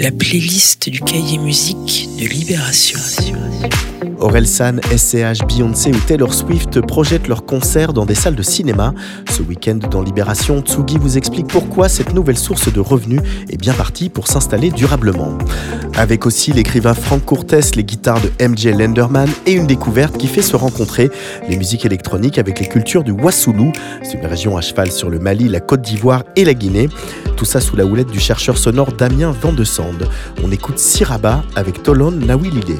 la playlist du cahier musique de Libération. Orelsan, SCH, Beyoncé ou Taylor Swift projettent leurs concerts dans des salles de cinéma. Ce week-end dans Libération, Tsugi vous explique pourquoi cette nouvelle source de revenus est bien partie pour s'installer durablement. Avec aussi l'écrivain Frank Courtès, les guitares de MJ Lenderman et une découverte qui fait se rencontrer les musiques électroniques avec les cultures du Wassoulou. C'est une région à cheval sur le Mali, la Côte d'Ivoire et la Guinée. Tout ça sous la houlette du chercheur sonore Damien On écoute Siraba avec Tolon Nawilile.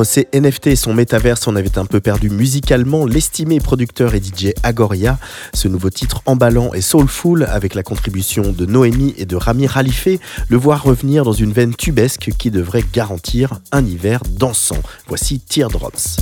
Entre ses NFT et son métaverse, on avait un peu perdu musicalement l'estimé producteur et DJ Agoria. Ce nouveau titre emballant et soulful, avec la contribution de Noémie et de Rami Khalife, le voir revenir dans une veine tubesque qui devrait garantir un hiver dansant. Voici Teardrops.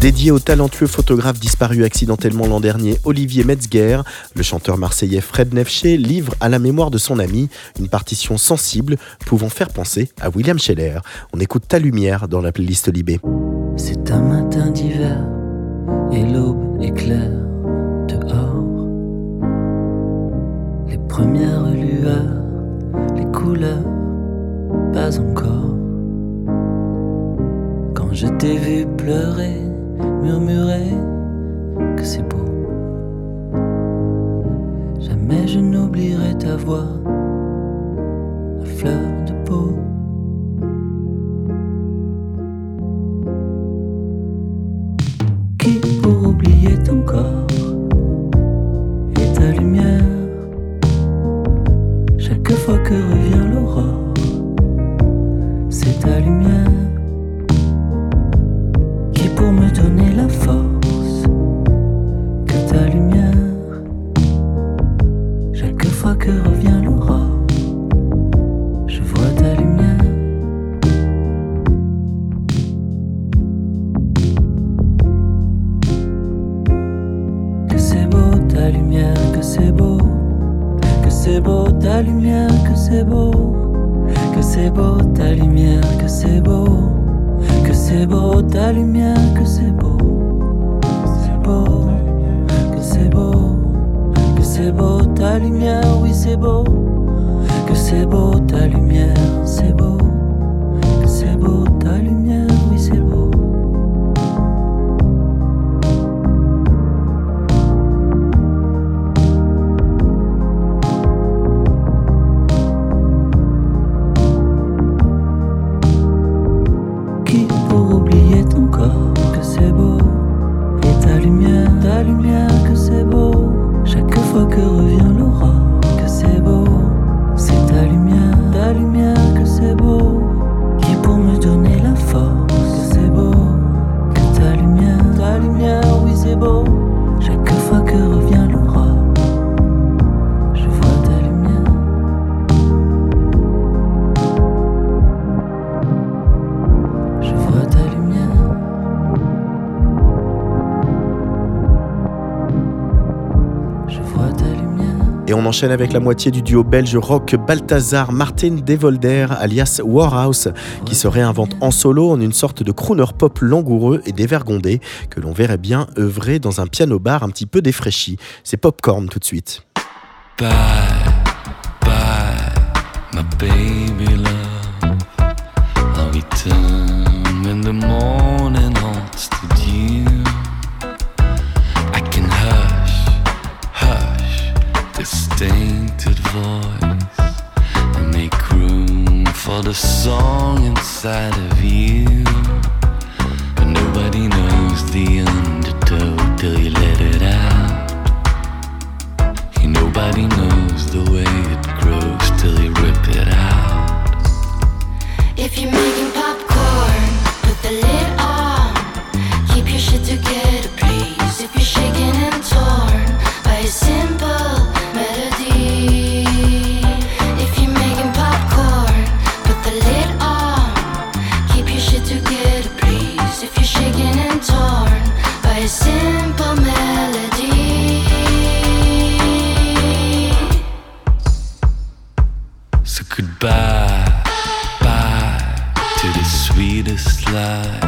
Dédié au talentueux photographe disparu accidentellement l'an dernier Olivier Metzger, le chanteur marseillais Fred Nefché livre à la mémoire de son ami une partition sensible pouvant faire penser à William Scheller. On écoute Ta lumière dans la playlist Libé. C'est un matin d'hiver et l'aube éclaire dehors. Les premières lueurs, les couleurs, pas encore. Quand je t'ai vu pleurer murmurer que c'est beau. Jamais je n'oublierai ta voix, à fleur de peau. Ta lumière, que c'est beau, c'est beau, que c'est beau, que c'est beau ta lumière, oui c'est beau, que c'est beau enchaîne avec la moitié du duo belge rock Balthazar Martin Devolder, alias Warhouse, qui se réinvente en solo en une sorte de crooner pop langoureux et dévergondé que l'on verrait bien œuvrer dans un piano bar un petit peu défraîchi. C'est Popcorn tout de suite. Tainted voice and make room for the song inside of you. But nobody knows the undertow till you let it out. Nobody knows the way it grows till you rip it out. If you're making goodbye, bye to the sweetest lie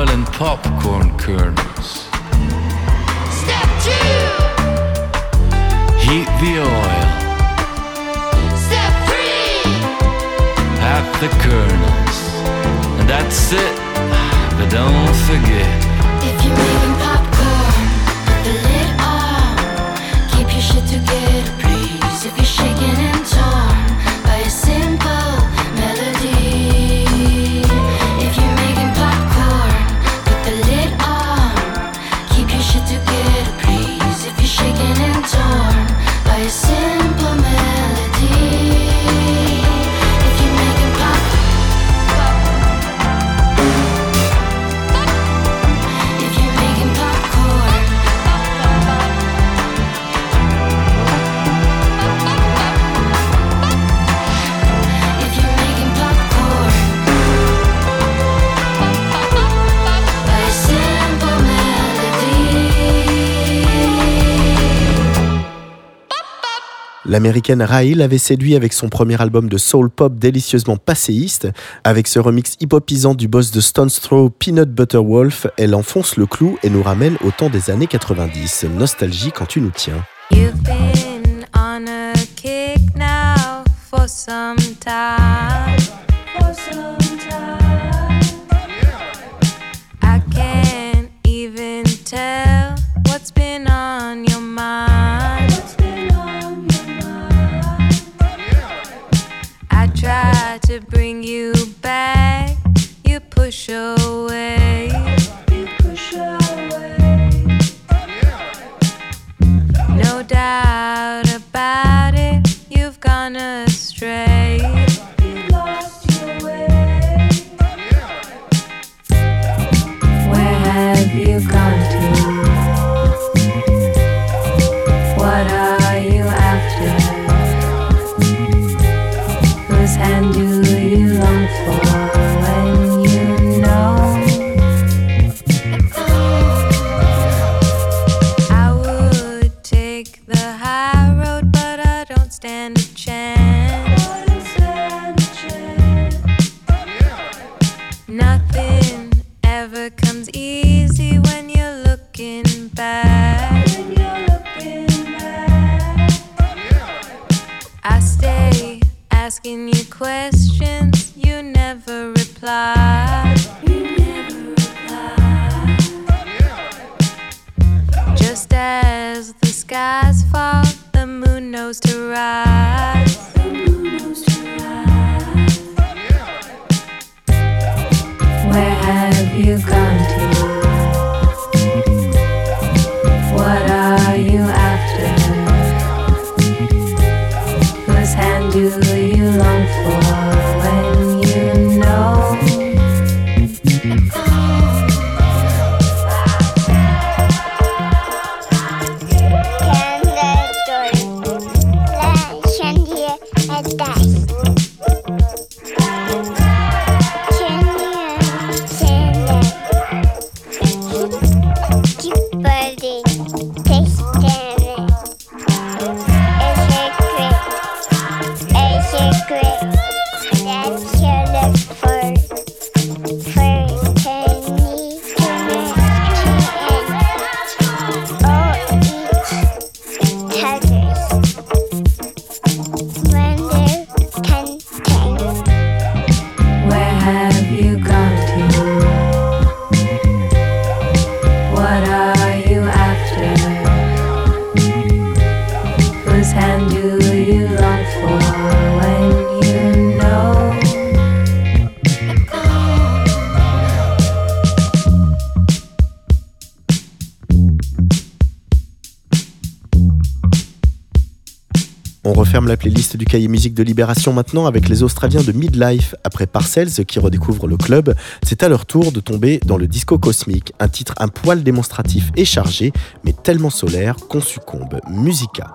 oil, and popcorn kernels. Step two. Heat the oil, Step three. add the kernels, and that's it. But don't forget. If you're making L'américaine Raïl avait séduit avec son premier album de soul pop délicieusement passéiste. Avec ce remix hip-hopisant du boss de Stone's Throw, Peanut Butter Wolf, elle enfonce le clou et nous ramène au temps des années 90. Nostalgie quand tu nous tiens. I can't even tell what's been on your mind. Try to bring you back. You push away. You push away. No doubt about it, you've gone astray. I asking you questions, you never reply. Just as the skies fall, the moon knows to rise. Where have you gone to? La playlist du cahier musique de Libération maintenant avec les Australiens de Midlife. Après Parcells qui redécouvrent le club, c'est à leur tour de tomber dans le disco cosmique, un titre un poil démonstratif et chargé, mais tellement solaire qu'on succombe. Musica.